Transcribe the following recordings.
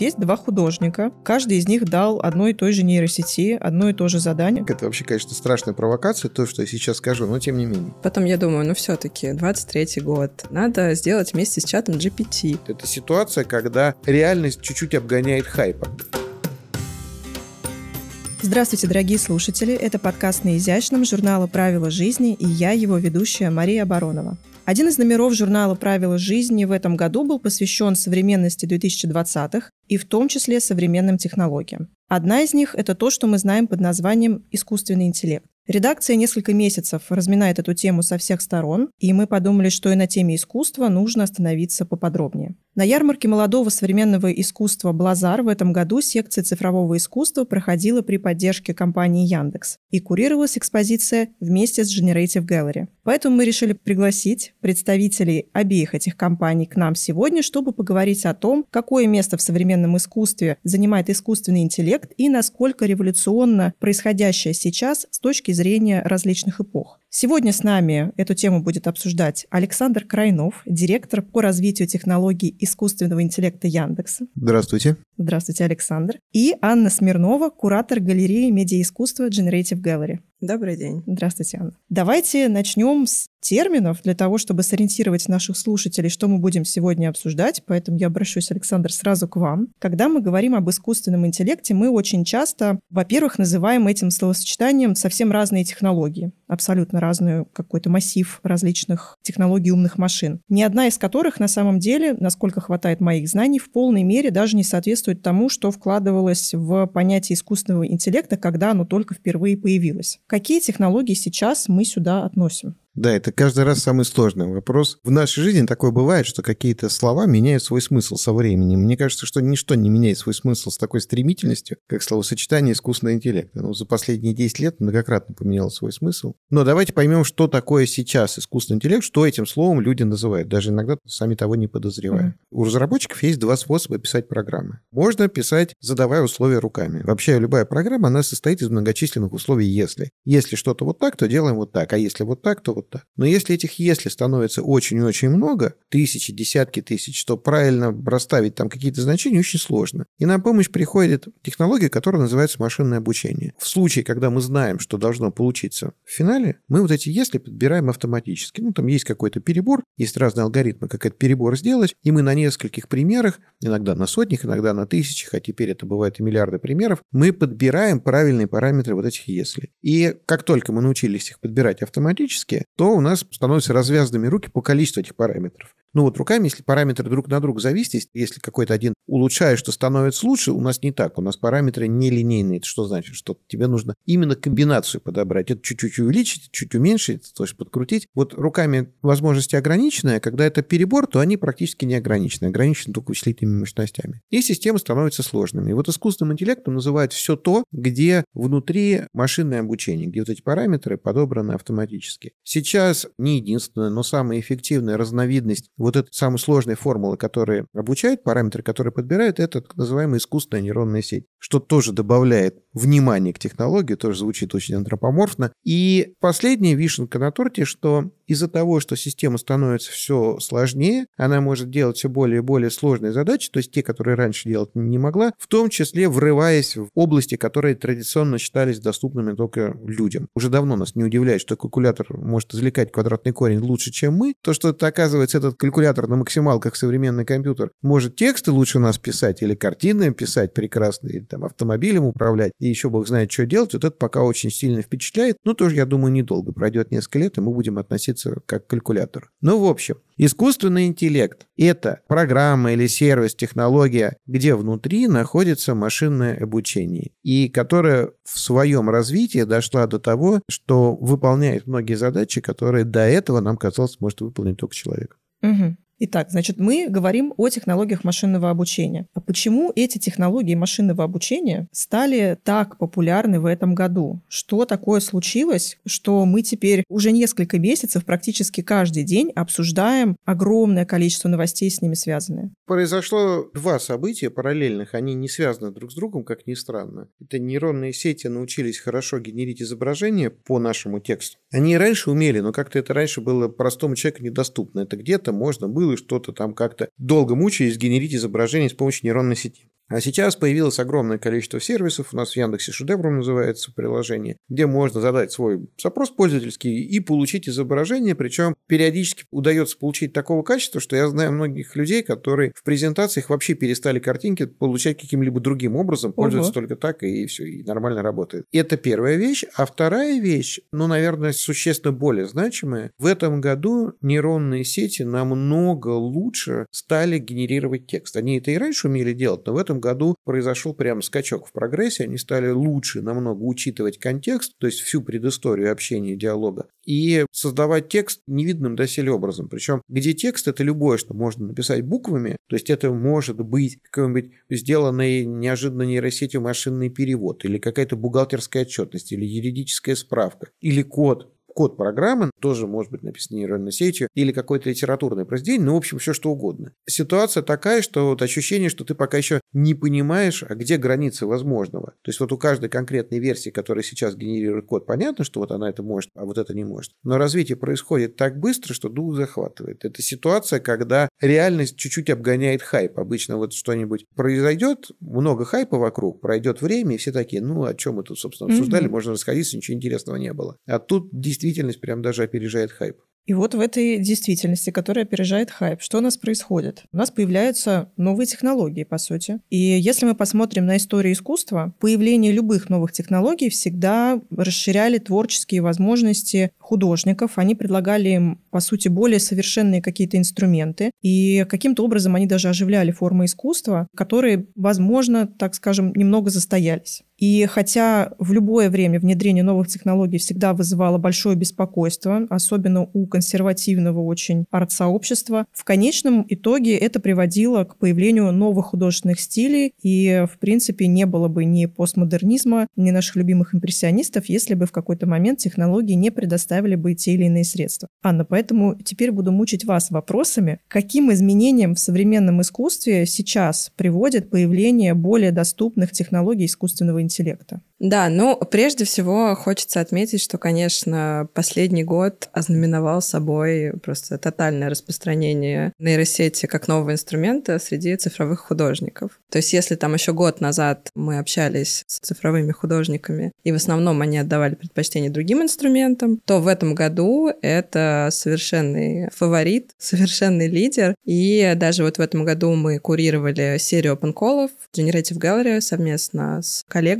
Вот есть два художника, каждый из них дал одной и той же нейросети одно и то же задание. Это вообще, конечно, страшная провокация, то, что я сейчас скажу, но тем не менее. Потом я думаю, ну все-таки 23-й год, надо сделать вместе с чатом GPT. Это ситуация, когда реальность чуть-чуть обгоняет хайпа. Здравствуйте, дорогие слушатели. Это подкаст на изящном журнала «Правила жизни» и я, его ведущая Мария Баронова. Один из номеров журнала «Правила жизни» в этом году был посвящен современности 2020-х и в том числе современным технологиям. Одна из них – это то, что мы знаем под названием «искусственный интеллект». Редакция несколько месяцев разминает эту тему со всех сторон, и мы подумали, что и на теме искусства нужно остановиться поподробнее. На ярмарке молодого современного искусства «Блазар» в этом году секция цифрового искусства проходила при поддержке компании Яндекс и курировалась экспозиция вместе с Generative Gallery. Поэтому мы решили пригласить представителей обеих этих компаний к нам сегодня, чтобы поговорить о том, какое место в современном искусстве занимает искусственный интеллект и насколько революционно происходящее сейчас с точки зрения различных эпох. Сегодня с нами эту тему будет обсуждать Александр Крайнов, директор по развитию технологий искусственного интеллекта Яндекса. Здравствуйте. Здравствуйте, Александр. И Анна Смирнова, куратор галереи медиаискусства Generative Gallery. Добрый день. Здравствуйте, Анна. Давайте начнем с терминов для того, чтобы сориентировать наших слушателей, что мы будем сегодня обсуждать. Поэтому я обращусь, Александр, сразу к вам. Когда мы говорим об искусственном интеллекте, мы очень часто, во-первых, называем этим словосочетанием совсем разные технологии. Абсолютно разный какой-то массив различных технологий умных машин. Ни одна из которых на самом деле, насколько хватает моих знаний, в полной мере даже не соответствует тому, что вкладывалось в понятие искусственного интеллекта, когда оно только впервые появилось. Какие технологии сейчас мы сюда относим? Да, это каждый раз самый сложный вопрос. В нашей жизни такое бывает, что какие-то слова меняют свой смысл со временем. Мне кажется, что ничто не меняет свой смысл с такой стремительностью, как словосочетание искусственного интеллекта. Ну, за последние 10 лет многократно поменяло свой смысл. Но давайте поймем, что такое сейчас искусственный интеллект, что этим словом люди называют, даже иногда сами того не подозревая. Mm. У разработчиков есть два способа писать программы. Можно писать, задавая условия руками. Вообще любая программа, она состоит из многочисленных условий «если». Если что-то вот так, то делаем вот так, а если вот так, то вот так. Но если этих «если» становится очень и очень много, тысячи, десятки тысяч, то правильно расставить там какие-то значения очень сложно. И на помощь приходит технология, которая называется машинное обучение. В случае, когда мы знаем, что должно получиться в финале, мы вот эти «если» подбираем автоматически. Ну, там есть какой-то перебор, есть разные алгоритмы, как этот перебор сделать, и мы на нескольких примерах, иногда на сотнях, иногда на тысячах, а теперь это бывает и миллиарды примеров, мы подбираем правильные параметры вот этих «если». И как только мы научились их подбирать автоматически, то у нас становятся развязанными руки по количеству этих параметров. Ну вот руками, если параметры друг на друга зависят, если какой-то один улучшает, что становится лучше, у нас не так. У нас параметры нелинейные. Это что значит? Что тебе нужно именно комбинацию подобрать. Это чуть-чуть увеличить, чуть уменьшить, то есть подкрутить. Вот руками возможности ограниченные, а когда это перебор, то они практически не ограничены. Ограничены только вычислительными мощностями. И системы становятся сложными. И вот искусственным интеллектом называют все то, где внутри машинное обучение, где вот эти параметры подобраны автоматически. Сейчас не единственная, но самая эффективная разновидность вот этой самой сложной формулы, которая обучает параметры, которые подбирают, это так называемая искусственная нейронная сеть, что тоже добавляет внимание к технологии, тоже звучит очень антропоморфно. И последняя вишенка на торте, что из-за того, что система становится все сложнее, она может делать все более и более сложные задачи, то есть те, которые раньше делать не могла, в том числе врываясь в области, которые традиционно считались доступными только людям. Уже давно нас не удивляет, что калькулятор может извлекать квадратный корень лучше, чем мы. То, что это, оказывается, этот калькулятор на максималках современный компьютер может тексты лучше нас писать или картины писать прекрасно, или там автомобилем управлять, и еще бог знает, что делать, вот это пока очень сильно впечатляет. Ну, тоже, я думаю, недолго. Пройдет несколько лет, и мы будем относиться как калькулятор. Ну, в общем, искусственный интеллект – это программа или сервис, технология, где внутри находится машинное обучение, и которая в своем развитии дошла до того, что выполняет многие задачи, которые до этого нам казалось может выполнить только человек. Угу. Итак, значит, мы говорим о технологиях машинного обучения. А почему эти технологии машинного обучения стали так популярны в этом году? Что такое случилось, что мы теперь уже несколько месяцев практически каждый день обсуждаем огромное количество новостей с ними связанные? Произошло два события параллельных, они не связаны друг с другом, как ни странно. Это нейронные сети научились хорошо генерить изображения по нашему тексту. Они и раньше умели, но как-то это раньше было простому человеку недоступно. Это где-то можно было было, что-то там как-то долго мучаясь генерить изображение с помощью нейронной сети. А сейчас появилось огромное количество сервисов, у нас в Яндексе шедевром называется приложение, где можно задать свой запрос пользовательский и получить изображение, причем периодически удается получить такого качества, что я знаю многих людей, которые в презентациях вообще перестали картинки получать каким-либо другим образом, пользуются только так, и все, и нормально работает. Это первая вещь. А вторая вещь, ну, наверное, существенно более значимая. В этом году нейронные сети намного лучше стали генерировать текст. Они это и раньше умели делать, но в этом году произошел прям скачок в прогрессе. Они стали лучше намного учитывать контекст, то есть всю предысторию общения, диалога, и создавать текст невидным доселе образом. Причем, где текст, это любое, что можно написать буквами, то есть это может быть какой-нибудь сделанный неожиданно нейросетью машинный перевод, или какая-то бухгалтерская отчетность, или юридическая справка, или код, код программы тоже может быть написан нейронной сетью или какое-то литературное произведение, ну, в общем, все что угодно. Ситуация такая, что вот ощущение, что ты пока еще не понимаешь, а где границы возможного. То есть вот у каждой конкретной версии, которая сейчас генерирует код, понятно, что вот она это может, а вот это не может. Но развитие происходит так быстро, что дух захватывает. Это ситуация, когда реальность чуть-чуть обгоняет хайп. Обычно вот что-нибудь произойдет, много хайпа вокруг, пройдет время, и все такие, ну, о чем мы тут, собственно, обсуждали, mm-hmm. можно расходиться, ничего интересного не было. А тут действительно действительность прям даже опережает хайп. И вот в этой действительности, которая опережает хайп, что у нас происходит? У нас появляются новые технологии, по сути. И если мы посмотрим на историю искусства, появление любых новых технологий всегда расширяли творческие возможности художников. Они предлагали им, по сути, более совершенные какие-то инструменты. И каким-то образом они даже оживляли формы искусства, которые, возможно, так скажем, немного застоялись. И хотя в любое время внедрение новых технологий всегда вызывало большое беспокойство, особенно у консервативного очень арт-сообщества, в конечном итоге это приводило к появлению новых художественных стилей, и, в принципе, не было бы ни постмодернизма, ни наших любимых импрессионистов, если бы в какой-то момент технологии не предоставили бы те или иные средства. Анна, поэтому теперь буду мучить вас вопросами, каким изменениям в современном искусстве сейчас приводит появление более доступных технологий искусственного интеллекта? Интеллекта. Да, ну, прежде всего хочется отметить, что, конечно, последний год ознаменовал собой просто тотальное распространение нейросети как нового инструмента среди цифровых художников. То есть если там еще год назад мы общались с цифровыми художниками, и в основном они отдавали предпочтение другим инструментам, то в этом году это совершенный фаворит, совершенный лидер. И даже вот в этом году мы курировали серию open call Generative Gallery совместно с коллегами.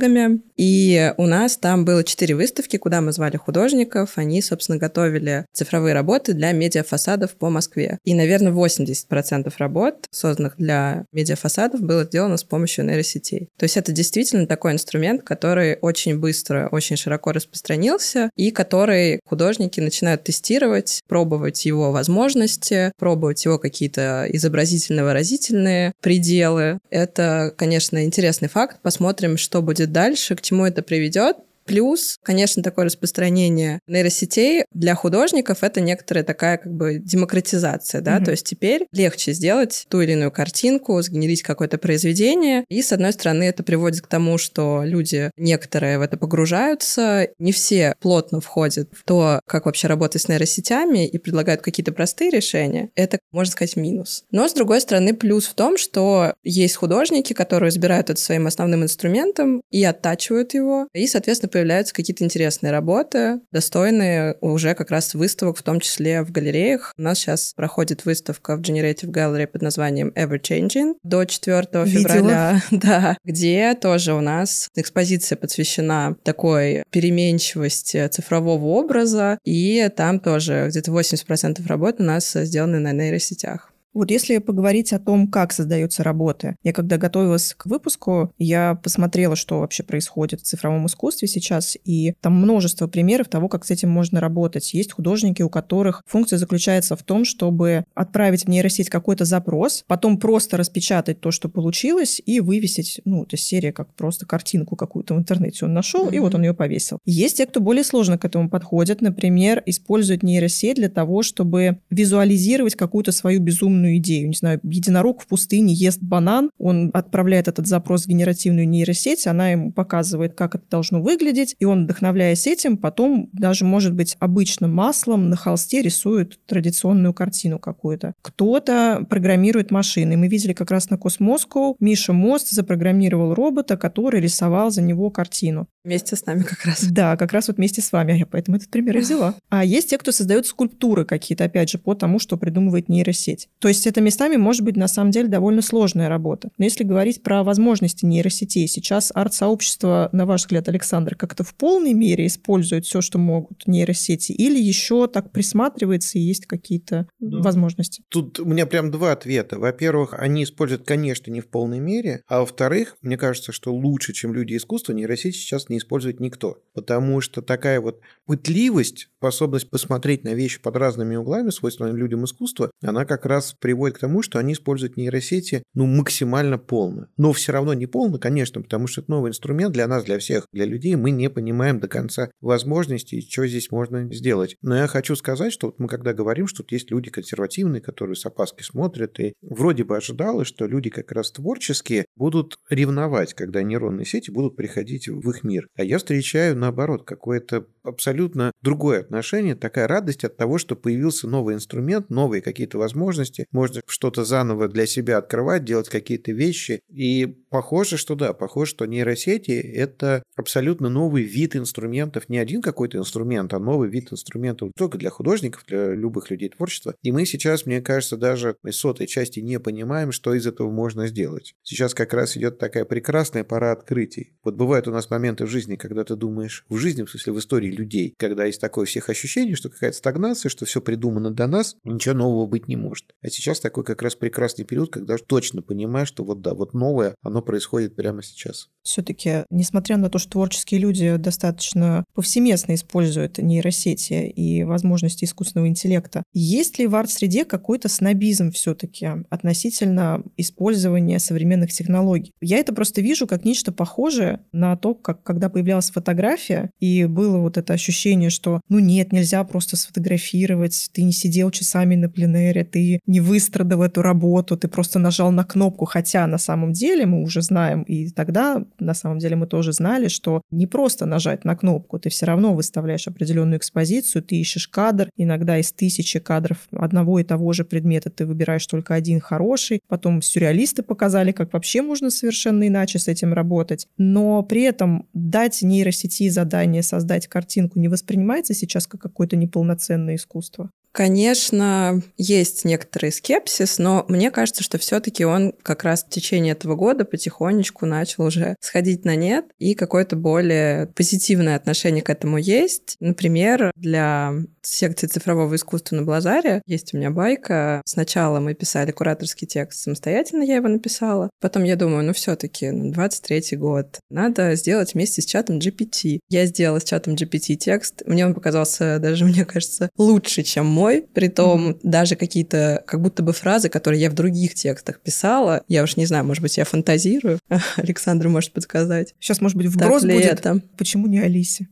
И и у нас там было четыре выставки, куда мы звали художников. Они, собственно, готовили цифровые работы для медиафасадов по Москве. И, наверное, 80% работ, созданных для медиафасадов, было сделано с помощью нейросетей. То есть это действительно такой инструмент, который очень быстро, очень широко распространился, и который художники начинают тестировать, пробовать его возможности, пробовать его какие-то изобразительно-выразительные пределы. Это, конечно, интересный факт. Посмотрим, что будет дальше, к чему это приведет. Плюс, конечно, такое распространение нейросетей для художников — это некоторая такая как бы демократизация, да, mm-hmm. то есть теперь легче сделать ту или иную картинку, сгенерить какое-то произведение, и, с одной стороны, это приводит к тому, что люди некоторые в это погружаются, не все плотно входят в то, как вообще работать с нейросетями и предлагают какие-то простые решения. Это, можно сказать, минус. Но, с другой стороны, плюс в том, что есть художники, которые избирают это своим основным инструментом и оттачивают его, и, соответственно, появляются какие-то интересные работы, достойные уже как раз выставок, в том числе в галереях. У нас сейчас проходит выставка в Generative Gallery под названием Ever Changing до 4 Видела. февраля, да, где тоже у нас экспозиция посвящена такой переменчивости цифрового образа, и там тоже где-то 80% работ у нас сделаны на нейросетях. Вот если поговорить о том, как создаются работы. Я когда готовилась к выпуску, я посмотрела, что вообще происходит в цифровом искусстве сейчас, и там множество примеров того, как с этим можно работать. Есть художники, у которых функция заключается в том, чтобы отправить в нейросеть какой-то запрос, потом просто распечатать то, что получилось, и вывесить, ну, то есть серия как просто картинку какую-то в интернете он нашел, mm-hmm. и вот он ее повесил. Есть те, кто более сложно к этому подходит, например, используют нейросеть для того, чтобы визуализировать какую-то свою безумную традиционную идею. Не знаю, единорог в пустыне ест банан, он отправляет этот запрос в генеративную нейросеть, она ему показывает, как это должно выглядеть, и он, вдохновляясь этим, потом даже, может быть, обычным маслом на холсте рисует традиционную картину какую-то. Кто-то программирует машины. Мы видели как раз на Космоску Миша Мост запрограммировал робота, который рисовал за него картину. Вместе с нами как раз. Да, как раз вот вместе с вами. Я поэтому этот пример и взяла. А есть те, кто создает скульптуры какие-то, опять же, по тому, что придумывает нейросеть. То есть это местами может быть на самом деле довольно сложная работа. Но если говорить про возможности нейросетей, сейчас арт-сообщество, на ваш взгляд, Александр, как-то в полной мере использует все, что могут нейросети, или еще так присматривается и есть какие-то да. возможности? Тут у меня прям два ответа. Во-первых, они используют, конечно, не в полной мере, а во-вторых, мне кажется, что лучше, чем люди искусства, нейросети сейчас не использует никто. Потому что такая вот пытливость, способность посмотреть на вещи под разными углами, свойственная людям искусства, она как раз приводит к тому, что они используют нейросети ну, максимально полно. Но все равно не полно, конечно, потому что это новый инструмент для нас, для всех, для людей. Мы не понимаем до конца возможностей, что здесь можно сделать. Но я хочу сказать, что вот мы когда говорим, что тут есть люди консервативные, которые с опаской смотрят, и вроде бы ожидалось, что люди как раз творческие будут ревновать, когда нейронные сети будут приходить в их мир. А я встречаю, наоборот, какое-то абсолютно другое отношение, такая радость от того, что появился новый инструмент, новые какие-то возможности, можно что-то заново для себя открывать, делать какие-то вещи. И похоже, что да, похоже, что нейросети — это абсолютно новый вид инструментов, не один какой-то инструмент, а новый вид инструментов только для художников, для любых людей творчества. И мы сейчас, мне кажется, даже из сотой части не понимаем, что из этого можно сделать. Сейчас как раз идет такая прекрасная пора открытий. Вот бывают у нас моменты в жизни, когда ты думаешь, в жизни, в смысле в истории людей, когда есть такое всех ощущение, что какая-то стагнация, что все придумано до нас, ничего нового быть не может. А сейчас такой как раз прекрасный период, когда точно понимаешь, что вот да, вот новое, оно происходит прямо сейчас. Все-таки, несмотря на то, что творческие люди достаточно повсеместно используют нейросети и возможности искусственного интеллекта, есть ли в арт-среде какой-то снобизм все-таки относительно использования современных технологий? Я это просто вижу как нечто похожее на то, как когда появлялась фотография, и было вот это ощущение, что ну нет, нельзя просто сфотографировать, ты не сидел часами на пленэре, ты не выстрадал эту работу, ты просто нажал на кнопку, хотя на самом деле мы уже знаем, и тогда на самом деле мы тоже знали, что не просто нажать на кнопку, ты все равно выставляешь определенную экспозицию, ты ищешь кадр, иногда из тысячи кадров одного и того же предмета ты выбираешь только один хороший, потом сюрреалисты показали, как вообще можно совершенно иначе с этим работать, но при этом дать нейросети задание создать картинку не воспринимается сейчас как какое-то неполноценное искусство? Конечно, есть некоторый скепсис, но мне кажется, что все-таки он как раз в течение этого года потихонечку начал уже сходить на нет, и какое-то более позитивное отношение к этому есть. Например, для секции цифрового искусства на Блазаре есть у меня байка. Сначала мы писали кураторский текст самостоятельно, я его написала. Потом я думаю, ну все-таки ну, 23 год, надо сделать вместе с чатом GPT. Я сделала с чатом GPT текст. Мне он показался даже, мне кажется, лучше, чем мой. Притом mm-hmm. даже какие-то как будто бы фразы, которые я в других текстах писала, я уж не знаю, может быть, я фантазирую. Александр может подсказать. Сейчас, может быть, вброс будет. Это? Почему не Алисе?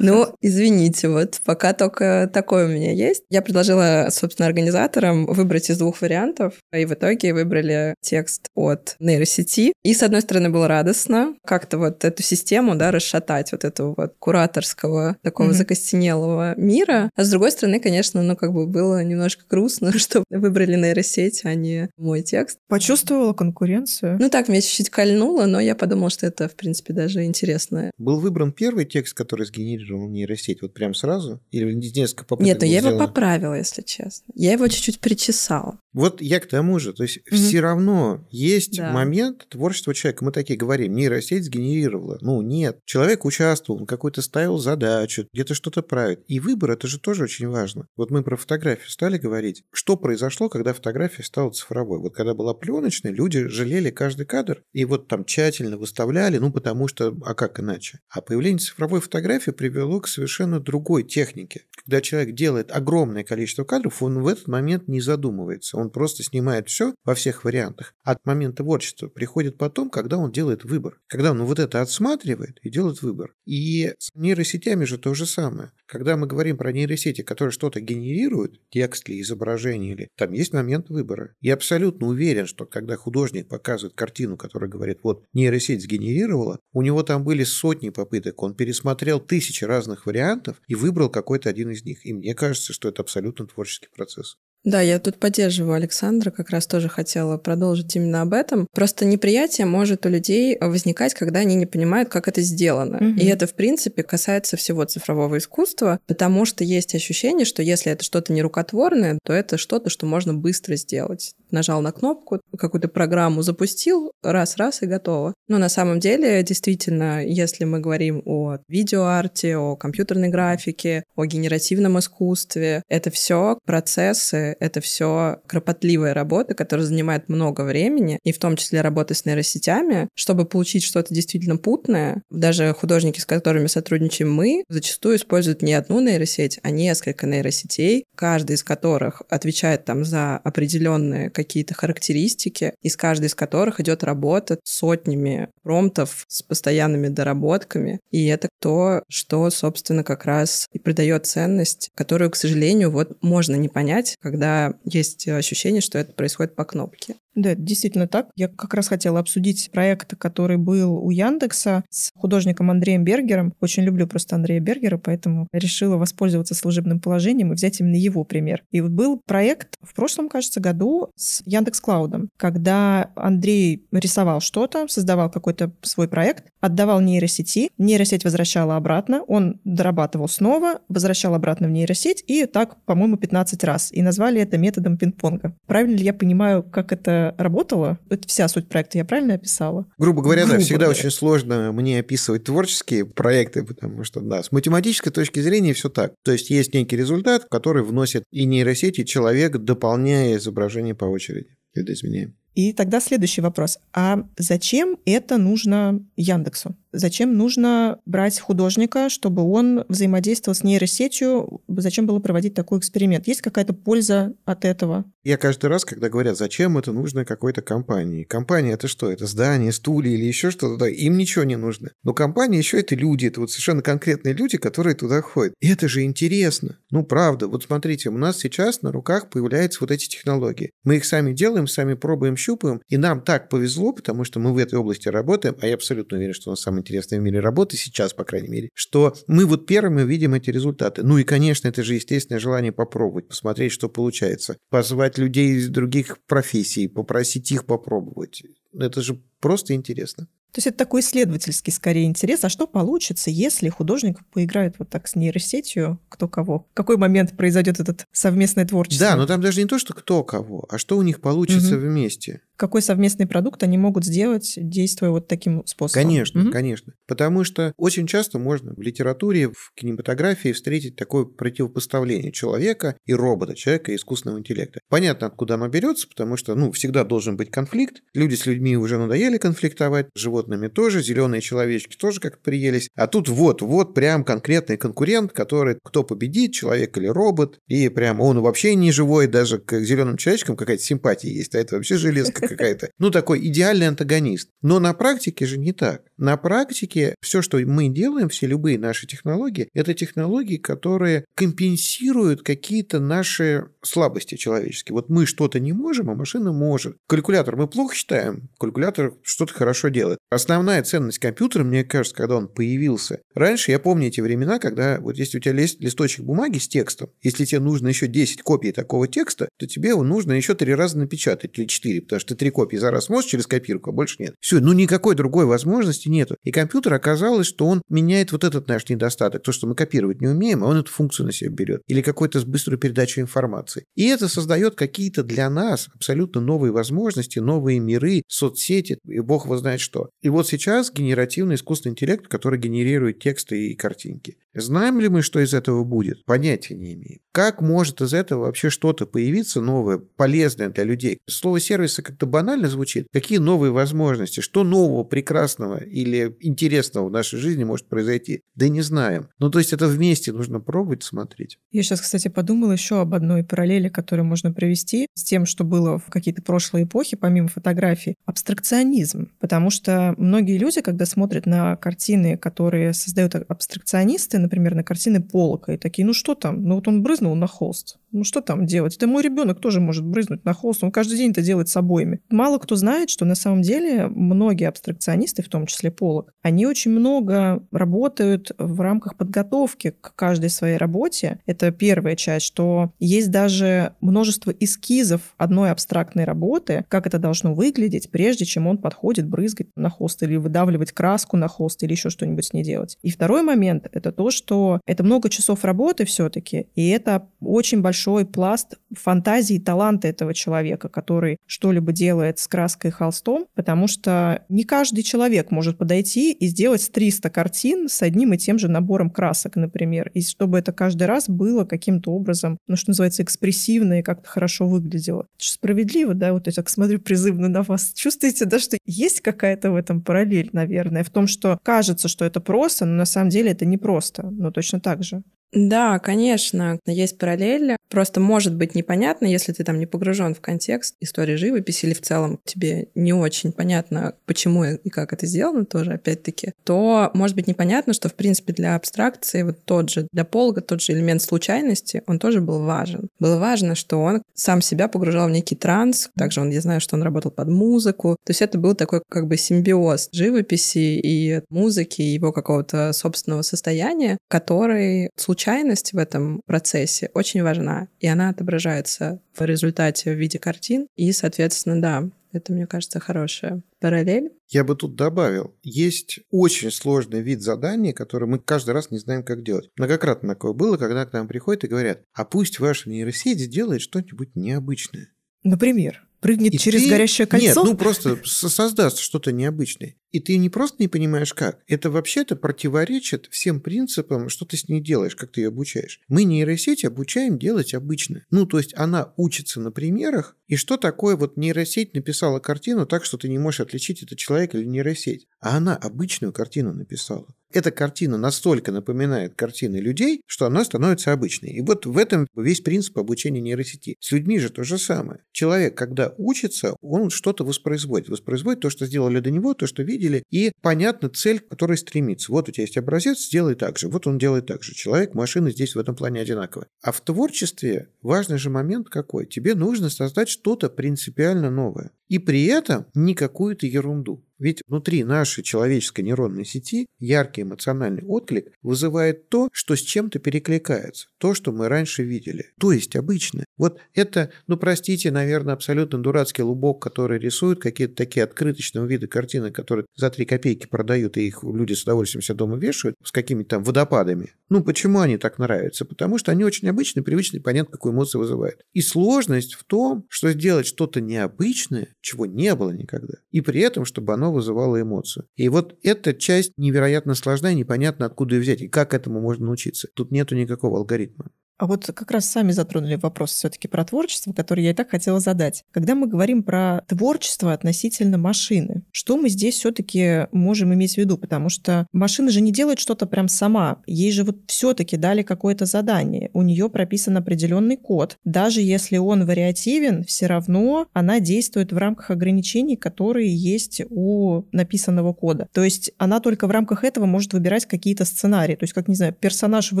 Ну, извините, вот пока только такое у меня есть. Я предложила, собственно, организаторам выбрать из двух вариантов, и в итоге выбрали текст от нейросети. И, с одной стороны, было радостно как-то вот эту систему, да, расшатать, вот этого вот кураторского, такого mm-hmm. закостенелого мира. А с другой стороны, конечно, ну, как бы было немножко грустно, что выбрали нейросеть, а не мой текст. Почувствовала конкуренцию? Ну, так, меня чуть-чуть кольнуло, но я подумала, что это, в принципе, даже интересно. Был выбран первый текст, который сгенерировал нейросеть? Вот прям сразу? Или несколько попыток Нет, ну я сделано? его поправила, если честно. Я его чуть-чуть причесала. Вот я к тому же. То есть mm-hmm. все равно есть да. момент творчества человека. Мы такие говорим, нейросеть сгенерировала. Ну, нет. Человек участвовал, он какой-то ставил задачу, где-то что-то правит. И выбор, это же тоже очень важно. Вот мы про фотографию стали говорить. Что произошло, когда фотография стала цифровой? Вот когда была пленочная, люди жалели каждый кадр и вот там тщательно выставляли, ну, потому что, а как иначе? А появление цифровой фотографии привело к совершенно другой технике, когда человек делает огромное количество кадров, он в этот момент не задумывается. Он просто снимает все во всех вариантах. От момента творчества приходит потом, когда он делает выбор. Когда он вот это отсматривает и делает выбор. И с нейросетями же то же самое. Когда мы говорим про нейросети, которые что-то генерируют, текст или изображение, или там есть момент выбора. Я абсолютно уверен, что когда художник показывает картину, которая говорит, вот нейросеть сгенерировала, у него там были сотни попыток, он пересмотрел тысячи разных вариантов и выбрал какой-то один из них. И мне кажется, что это абсолютно творческий процесс. Да, я тут поддерживаю Александра, как раз тоже хотела продолжить именно об этом. Просто неприятие может у людей возникать, когда они не понимают, как это сделано. Угу. И это, в принципе, касается всего цифрового искусства, потому что есть ощущение, что если это что-то нерукотворное, то это что-то, что можно быстро сделать. Нажал на кнопку, какую-то программу запустил, раз-раз и готово. Но на самом деле, действительно, если мы говорим о видеоарте, о компьютерной графике, о генеративном искусстве, это все процессы, это все кропотливая работа, которая занимает много времени, и в том числе работа с нейросетями, чтобы получить что-то действительно путное. Даже художники, с которыми сотрудничаем мы, зачастую используют не одну нейросеть, а несколько нейросетей, каждый из которых отвечает там за определенные какие-то характеристики, из каждой из которых идет работа сотнями промптов с постоянными доработками. И это то, что, собственно, как раз и придает ценность, которую, к сожалению, вот можно не понять, когда есть ощущение, что это происходит по кнопке. Да, это действительно так. Я как раз хотела обсудить проект, который был у Яндекса с художником Андреем Бергером. Очень люблю просто Андрея Бергера, поэтому решила воспользоваться служебным положением и взять именно его пример. И вот был проект в прошлом, кажется, году с Яндекс Клаудом, когда Андрей рисовал что-то, создавал какой-то свой проект, отдавал нейросети, нейросеть возвращала обратно, он дорабатывал снова, возвращал обратно в нейросеть, и так, по-моему, 15 раз. И назвали это методом пинг-понга. Правильно ли я понимаю, как это работала. Это вся суть проекта, я правильно описала? Грубо говоря, Грубо да, всегда говоря. очень сложно мне описывать творческие проекты, потому что, да, с математической точки зрения все так. То есть есть некий результат, который вносит и нейросети, и человек, дополняя изображение по очереди. Это изменяем. И тогда следующий вопрос. А зачем это нужно Яндексу? Зачем нужно брать художника, чтобы он взаимодействовал с нейросетью? Зачем было проводить такой эксперимент? Есть какая-то польза от этого? Я каждый раз, когда говорят, зачем это нужно какой-то компании. Компания это что? Это здание, стулья или еще что-то? Да, им ничего не нужно. Но компания еще это люди. Это вот совершенно конкретные люди, которые туда ходят. И это же интересно. Ну, правда. Вот смотрите, у нас сейчас на руках появляются вот эти технологии. Мы их сами делаем, сами пробуем, щупаем. И нам так повезло, потому что мы в этой области работаем. А я абсолютно уверен, что у нас самый интересная в мире работы сейчас, по крайней мере, что мы вот первыми видим эти результаты. Ну и, конечно, это же естественное желание попробовать, посмотреть, что получается. Позвать людей из других профессий, попросить их попробовать. Это же просто интересно. То есть это такой исследовательский скорее интерес. А что получится, если художник поиграет вот так с нейросетью, кто кого? В какой момент произойдет этот совместное творчество? Да, но там даже не то, что кто кого, а что у них получится угу. вместе какой совместный продукт они могут сделать, действуя вот таким способом. Конечно, угу. конечно. Потому что очень часто можно в литературе, в кинематографии встретить такое противопоставление человека и робота, человека и искусственного интеллекта. Понятно, откуда оно берется, потому что, ну, всегда должен быть конфликт. Люди с людьми уже надоели конфликтовать, с животными тоже, зеленые человечки тоже как-то приелись. А тут вот, вот прям конкретный конкурент, который кто победит, человек или робот, и прям он вообще не живой, даже к зеленым человечкам какая-то симпатия есть, а это вообще железка какая-то. Ну, такой идеальный антагонист. Но на практике же не так. На практике все, что мы делаем, все любые наши технологии, это технологии, которые компенсируют какие-то наши слабости человеческие. Вот мы что-то не можем, а машина может. Калькулятор мы плохо считаем, калькулятор что-то хорошо делает. Основная ценность компьютера, мне кажется, когда он появился. Раньше я помню эти времена, когда вот если у тебя есть листочек бумаги с текстом, если тебе нужно еще 10 копий такого текста, то тебе его нужно еще три раза напечатать или 4, потому что три копии за раз можешь через копирку, а больше нет. Все, ну никакой другой возможности нету. И компьютер оказалось, что он меняет вот этот наш недостаток, то, что мы копировать не умеем, а он эту функцию на себя берет. Или какую-то быструю передачу информации. И это создает какие-то для нас абсолютно новые возможности, новые миры, соцсети, и бог его знает что. И вот сейчас генеративный искусственный интеллект, который генерирует тексты и картинки. Знаем ли мы, что из этого будет? Понятия не имеем. Как может из этого вообще что-то появиться новое, полезное для людей? Слово сервиса как-то банально звучит. Какие новые возможности? Что нового, прекрасного или интересного в нашей жизни может произойти? Да не знаем. Ну, то есть это вместе нужно пробовать смотреть. Я сейчас, кстати, подумала еще об одной параллели, которую можно провести с тем, что было в какие-то прошлые эпохи, помимо фотографий. Абстракционизм. Потому что многие люди, когда смотрят на картины, которые создают абстракционисты, например, на картины Полока, и такие, ну что там? Ну вот он брызнул на холст. Ну что там делать? Это мой ребенок тоже может брызнуть на холст. Он каждый день это делает с обоими. Мало кто знает, что на самом деле многие абстракционисты, в том числе Полок, они очень много работают в рамках подготовки к каждой своей работе. Это первая часть, что есть даже множество эскизов одной абстрактной работы, как это должно выглядеть, прежде чем он подходит брызгать на холст или выдавливать краску на холст или еще что-нибудь с ней делать. И второй момент — это то, что это много часов работы все-таки, и это очень большой пласт фантазии и таланта этого человека, который что-либо делает с краской и холстом, потому что не каждый человек может подойти и сделать 300 картин с одним и тем же набором красок, например, и чтобы это каждый раз было каким-то образом, ну, что называется, экспрессивно и как-то хорошо выглядело. Это же справедливо, да, вот я так смотрю призывно на вас. Чувствуете, да, что есть какая-то в этом параллель, наверное, в том, что кажется, что это просто, но на самом деле это не просто, но точно так же. Да, конечно, есть параллель. Просто может быть непонятно, если ты там не погружен в контекст истории живописи или в целом тебе не очень понятно, почему и как это сделано тоже, опять-таки, то может быть непонятно, что, в принципе, для абстракции вот тот же, для Полга тот же элемент случайности, он тоже был важен. Было важно, что он сам себя погружал в некий транс. Также он, я знаю, что он работал под музыку. То есть это был такой как бы симбиоз живописи и музыки, и его какого-то собственного состояния, который случайность в этом процессе очень важна, и она отображается в результате в виде картин, и, соответственно, да, это, мне кажется, хорошая параллель. Я бы тут добавил, есть очень сложный вид задания, который мы каждый раз не знаем, как делать. Многократно такое было, когда к нам приходят и говорят, а пусть ваша нейросеть сделает что-нибудь необычное. Например? Прыгнет и через ты... горящее кольцо? Нет, ну просто создаст что-то необычное. И ты не просто не понимаешь, как. Это вообще-то противоречит всем принципам, что ты с ней делаешь, как ты ее обучаешь. Мы нейросеть обучаем делать обычно. Ну, то есть она учится на примерах, и что такое вот нейросеть написала картину так, что ты не можешь отличить, это человек или нейросеть. А она обычную картину написала эта картина настолько напоминает картины людей, что она становится обычной. И вот в этом весь принцип обучения нейросети. С людьми же то же самое. Человек, когда учится, он что-то воспроизводит. Воспроизводит то, что сделали до него, то, что видели, и понятна цель, к которой стремится. Вот у тебя есть образец, сделай так же. Вот он делает так же. Человек, машина здесь в этом плане одинаковы. А в творчестве важный же момент какой? Тебе нужно создать что-то принципиально новое. И при этом не какую-то ерунду. Ведь внутри нашей человеческой нейронной сети яркий эмоциональный отклик вызывает то, что с чем-то перекликается, то, что мы раньше видели, то есть обычно. Вот это, ну простите, наверное, абсолютно дурацкий лубок, который рисует какие-то такие открыточного вида картины, которые за 3 копейки продают, и их люди с удовольствием себя дома вешают, с какими-то там водопадами. Ну почему они так нравятся? Потому что они очень обычные, привычные, понятно, какую эмоцию вызывают. И сложность в том, что сделать что-то необычное, чего не было никогда, и при этом, чтобы оно оно вызывало эмоцию. И вот эта часть невероятно сложная, непонятно откуда ее взять и как этому можно научиться. Тут нету никакого алгоритма. А вот как раз сами затронули вопрос все-таки про творчество, который я и так хотела задать. Когда мы говорим про творчество относительно машины, что мы здесь все-таки можем иметь в виду? Потому что машина же не делает что-то прям сама. Ей же вот все-таки дали какое-то задание. У нее прописан определенный код. Даже если он вариативен, все равно она действует в рамках ограничений, которые есть у написанного кода. То есть она только в рамках этого может выбирать какие-то сценарии. То есть, как, не знаю, персонаж в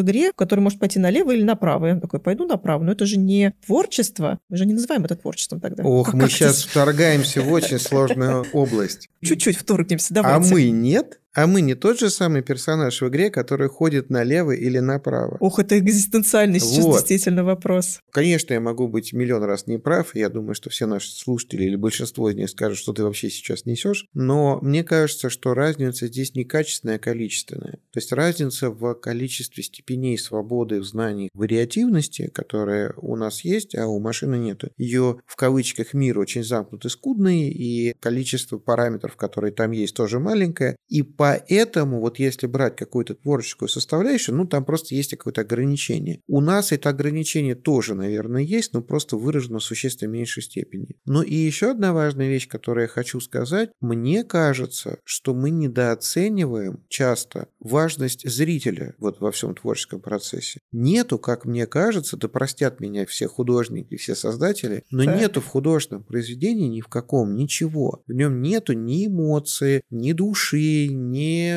игре, который может пойти налево или направо направо. И он такой, пойду направо. Но это же не творчество. Мы же не называем это творчеством тогда. Ох, как, мы сейчас это... вторгаемся в очень сложную область. Чуть-чуть вторгнемся, давайте. А мы нет? А мы не тот же самый персонаж в игре, который ходит налево или направо. Ох, это экзистенциальный сейчас вот. действительно вопрос. Конечно, я могу быть миллион раз неправ. Я думаю, что все наши слушатели или большинство из них скажут, что ты вообще сейчас несешь. Но мне кажется, что разница здесь не качественная, а количественная. То есть разница в количестве степеней свободы в знании вариативности, которая у нас есть, а у машины нет. Ее в кавычках мир очень замкнутый, скудный, и количество параметров, которые там есть, тоже маленькое. И по поэтому вот если брать какую-то творческую составляющую, ну, там просто есть какое-то ограничение. У нас это ограничение тоже, наверное, есть, но просто выражено в существенно меньшей степени. Но и еще одна важная вещь, которую я хочу сказать. Мне кажется, что мы недооцениваем часто важность зрителя вот во всем творческом процессе. Нету, как мне кажется, да простят меня все художники, все создатели, но так. нету в художественном произведении ни в каком ничего. В нем нету ни эмоций, ни души, ни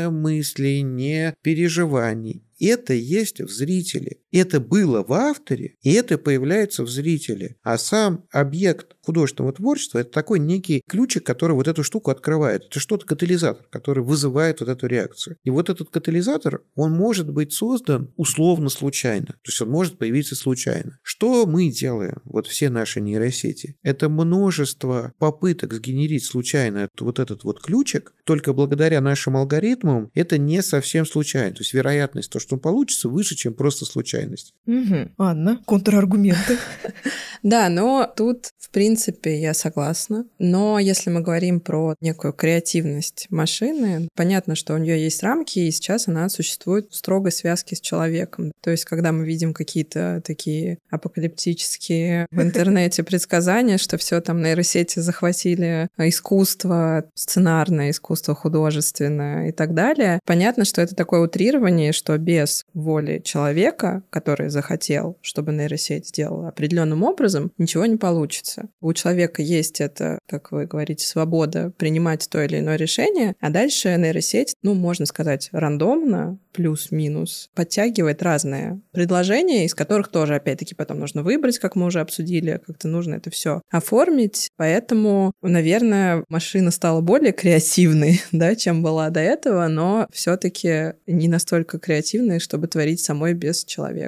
мыслей, ни переживаний это есть в зрителе. Это было в авторе, и это появляется в зрителе. А сам объект художественного творчества – это такой некий ключик, который вот эту штуку открывает. Это что-то катализатор, который вызывает вот эту реакцию. И вот этот катализатор, он может быть создан условно случайно. То есть он может появиться случайно. Что мы делаем, вот все наши нейросети? Это множество попыток сгенерить случайно вот этот вот ключик, только благодаря нашим алгоритмам это не совсем случайно. То есть вероятность, то, что он получится, выше, чем просто случайность. Угу. Анна, контраргументы. Да, но тут, в принципе, я согласна. Но если мы говорим про некую креативность машины, понятно, что у нее есть рамки, и сейчас она существует в строгой связке с человеком. То есть, когда мы видим какие-то такие апокалиптические в интернете предсказания, что все там нейросети захватили искусство, сценарное искусство, художественное и так далее, понятно, что это такое утрирование, что без воли человека, который захотел, чтобы нейросеть сделала определенным образом, ничего не получится. У человека есть это, как вы говорите, свобода принимать то или иное решение, а дальше нейросеть, ну, можно сказать, рандомно, плюс-минус, подтягивает разные предложения, из которых тоже, опять-таки, потом нужно выбрать, как мы уже обсудили, как-то нужно это все оформить. Поэтому, наверное, машина стала более креативной, да, чем была до этого, но все-таки не настолько креативной, чтобы творить самой без человека.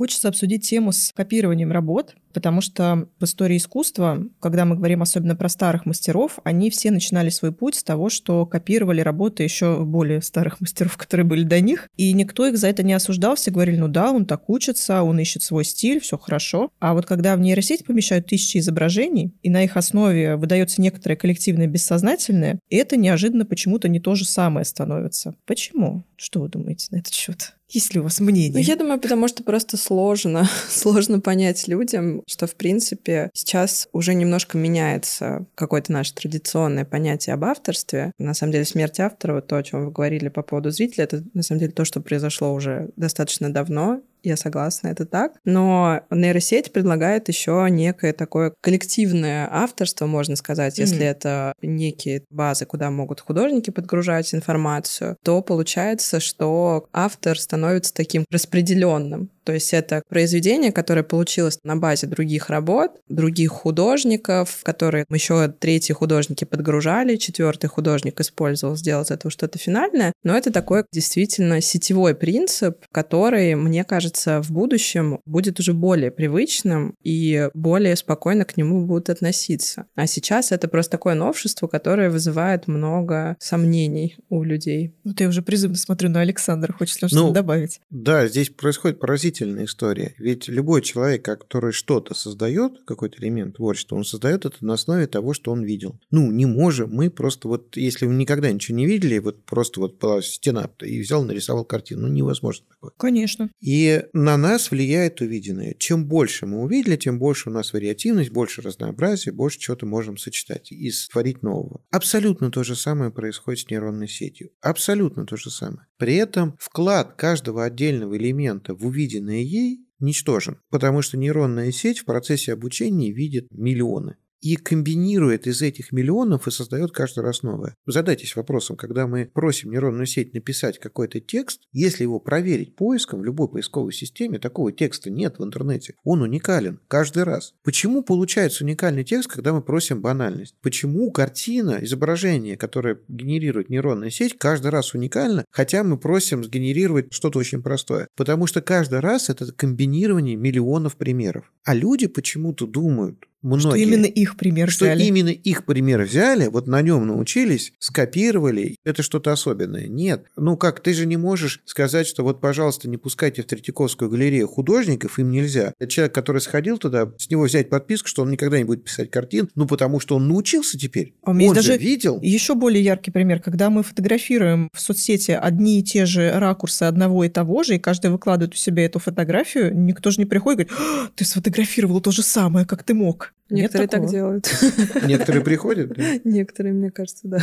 Хочется обсудить тему с копированием работ, потому что в истории искусства, когда мы говорим особенно про старых мастеров, они все начинали свой путь с того, что копировали работы еще более старых мастеров, которые были до них, и никто их за это не осуждал, все говорили, ну да, он так учится, он ищет свой стиль, все хорошо. А вот когда в нейросеть помещают тысячи изображений, и на их основе выдается некоторое коллективное бессознательное, это неожиданно почему-то не то же самое становится. Почему? Что вы думаете на этот счет? Есть ли у вас мнение? Ну, я думаю, потому что просто сложно, сложно понять людям, что, в принципе, сейчас уже немножко меняется какое-то наше традиционное понятие об авторстве. На самом деле, смерть автора, вот то, о чем вы говорили по поводу зрителя, это, на самом деле, то, что произошло уже достаточно давно, я согласна, это так. Но нейросеть предлагает еще некое такое коллективное авторство, можно сказать, mm-hmm. если это некие базы, куда могут художники подгружать информацию, то получается, что автор становится таким распределенным. То есть это произведение, которое получилось на базе других работ, других художников, которые еще третьи художники подгружали, четвертый художник использовал сделать это что-то финальное. Но это такой действительно сетевой принцип, который, мне кажется, в будущем будет уже более привычным и более спокойно к нему будут относиться. А сейчас это просто такое новшество, которое вызывает много сомнений у людей. Ну, ты уже призывно смотрю на Александра, хочешь ли что-то ну, добавить? Да, здесь происходит поразительно удивительная история. Ведь любой человек, который что-то создает, какой-то элемент творчества, он создает это на основе того, что он видел. Ну, не можем мы просто вот, если вы никогда ничего не видели, вот просто вот была стена и взял, нарисовал картину. Ну, невозможно такое. Конечно. И на нас влияет увиденное. Чем больше мы увидели, тем больше у нас вариативность, больше разнообразия, больше чего-то можем сочетать и створить нового. Абсолютно то же самое происходит с нейронной сетью. Абсолютно то же самое. При этом вклад каждого отдельного элемента в увиденное данные ей ничтожен, потому что нейронная сеть в процессе обучения видит миллионы и комбинирует из этих миллионов и создает каждый раз новое. Задайтесь вопросом, когда мы просим нейронную сеть написать какой-то текст, если его проверить поиском в любой поисковой системе, такого текста нет в интернете. Он уникален каждый раз. Почему получается уникальный текст, когда мы просим банальность? Почему картина, изображение, которое генерирует нейронная сеть, каждый раз уникально, хотя мы просим сгенерировать что-то очень простое? Потому что каждый раз это комбинирование миллионов примеров. А люди почему-то думают, Многие. Что именно их пример что взяли. именно их пример взяли, вот на нем научились, скопировали, это что-то особенное. Нет. Ну как, ты же не можешь сказать, что вот, пожалуйста, не пускайте в Третьяковскую галерею художников, им нельзя. Это человек, который сходил туда, с него взять подписку, что он никогда не будет писать картин, ну потому что он научился теперь. А у меня он есть же даже видел. Еще более яркий пример, когда мы фотографируем в соцсети одни и те же ракурсы одного и того же, и каждый выкладывает у себя эту фотографию, никто же не приходит и говорит, «А, ты сфотографировал то же самое, как ты мог. Некоторые Нет так делают. Некоторые приходят. да? Некоторые, мне кажется, да.